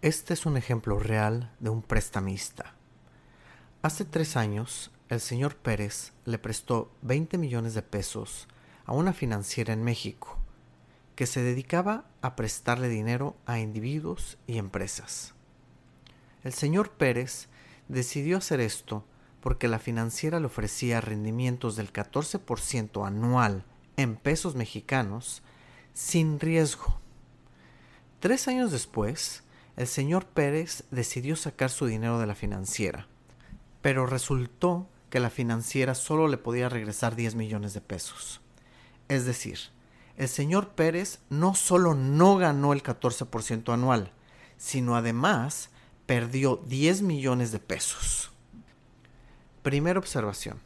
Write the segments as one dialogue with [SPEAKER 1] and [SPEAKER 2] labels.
[SPEAKER 1] Este es un ejemplo real de un prestamista. Hace tres años, el señor Pérez le prestó 20 millones de pesos a una financiera en México que se dedicaba a prestarle dinero a individuos y empresas. El señor Pérez decidió hacer esto porque la financiera le ofrecía rendimientos del 14% anual en pesos mexicanos sin riesgo. Tres años después, el señor Pérez decidió sacar su dinero de la financiera, pero resultó que la financiera solo le podía regresar 10 millones de pesos. Es decir, el señor Pérez no solo no ganó el 14% anual, sino además perdió 10 millones de pesos. Primera observación.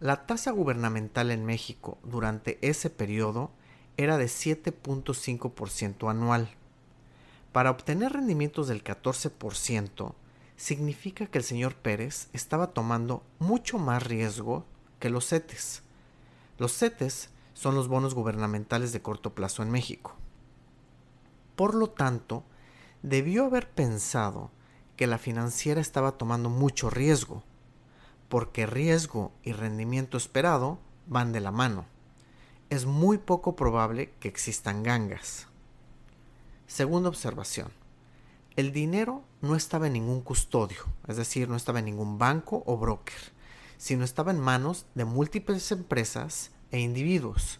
[SPEAKER 1] La tasa gubernamental en México durante ese periodo era de 7.5% anual. Para obtener rendimientos del 14%, significa que el señor Pérez estaba tomando mucho más riesgo que los CETES. Los CETES son los bonos gubernamentales de corto plazo en México. Por lo tanto, debió haber pensado que la financiera estaba tomando mucho riesgo, porque riesgo y rendimiento esperado van de la mano. Es muy poco probable que existan gangas. Segunda observación. El dinero no estaba en ningún custodio, es decir, no estaba en ningún banco o broker, sino estaba en manos de múltiples empresas e individuos.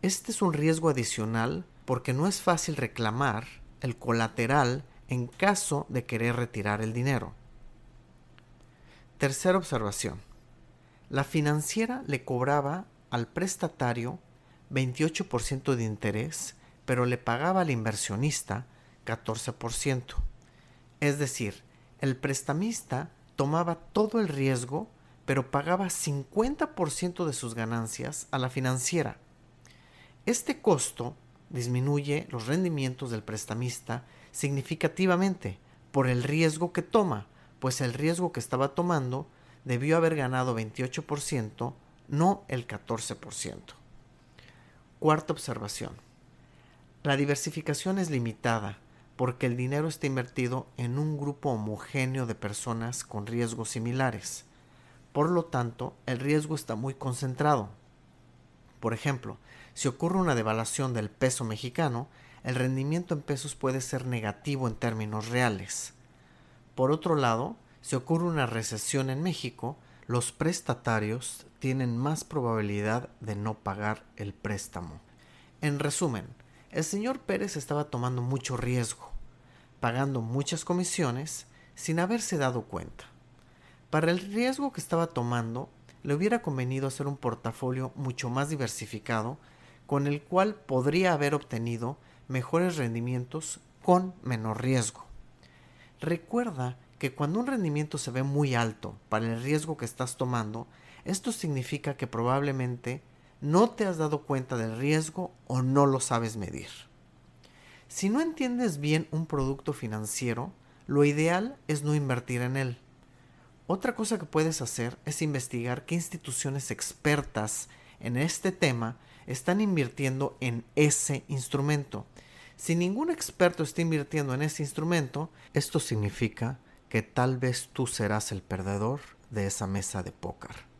[SPEAKER 1] Este es un riesgo adicional porque no es fácil reclamar el colateral en caso de querer retirar el dinero. Tercera observación. La financiera le cobraba al prestatario 28% de interés, pero le pagaba al inversionista 14%. Es decir, el prestamista tomaba todo el riesgo pero pagaba 50% de sus ganancias a la financiera. Este costo disminuye los rendimientos del prestamista significativamente por el riesgo que toma, pues el riesgo que estaba tomando debió haber ganado 28%, no el 14%. Cuarta observación. La diversificación es limitada porque el dinero está invertido en un grupo homogéneo de personas con riesgos similares. Por lo tanto, el riesgo está muy concentrado. Por ejemplo, si ocurre una devaluación del peso mexicano, el rendimiento en pesos puede ser negativo en términos reales. Por otro lado, si ocurre una recesión en México, los prestatarios tienen más probabilidad de no pagar el préstamo. En resumen, el señor Pérez estaba tomando mucho riesgo, pagando muchas comisiones sin haberse dado cuenta. Para el riesgo que estaba tomando, le hubiera convenido hacer un portafolio mucho más diversificado con el cual podría haber obtenido mejores rendimientos con menor riesgo. Recuerda que cuando un rendimiento se ve muy alto para el riesgo que estás tomando, esto significa que probablemente no te has dado cuenta del riesgo o no lo sabes medir. Si no entiendes bien un producto financiero, lo ideal es no invertir en él. Otra cosa que puedes hacer es investigar qué instituciones expertas en este tema están invirtiendo en ese instrumento. Si ningún experto está invirtiendo en ese instrumento, esto significa que tal vez tú serás el perdedor de esa mesa de póker.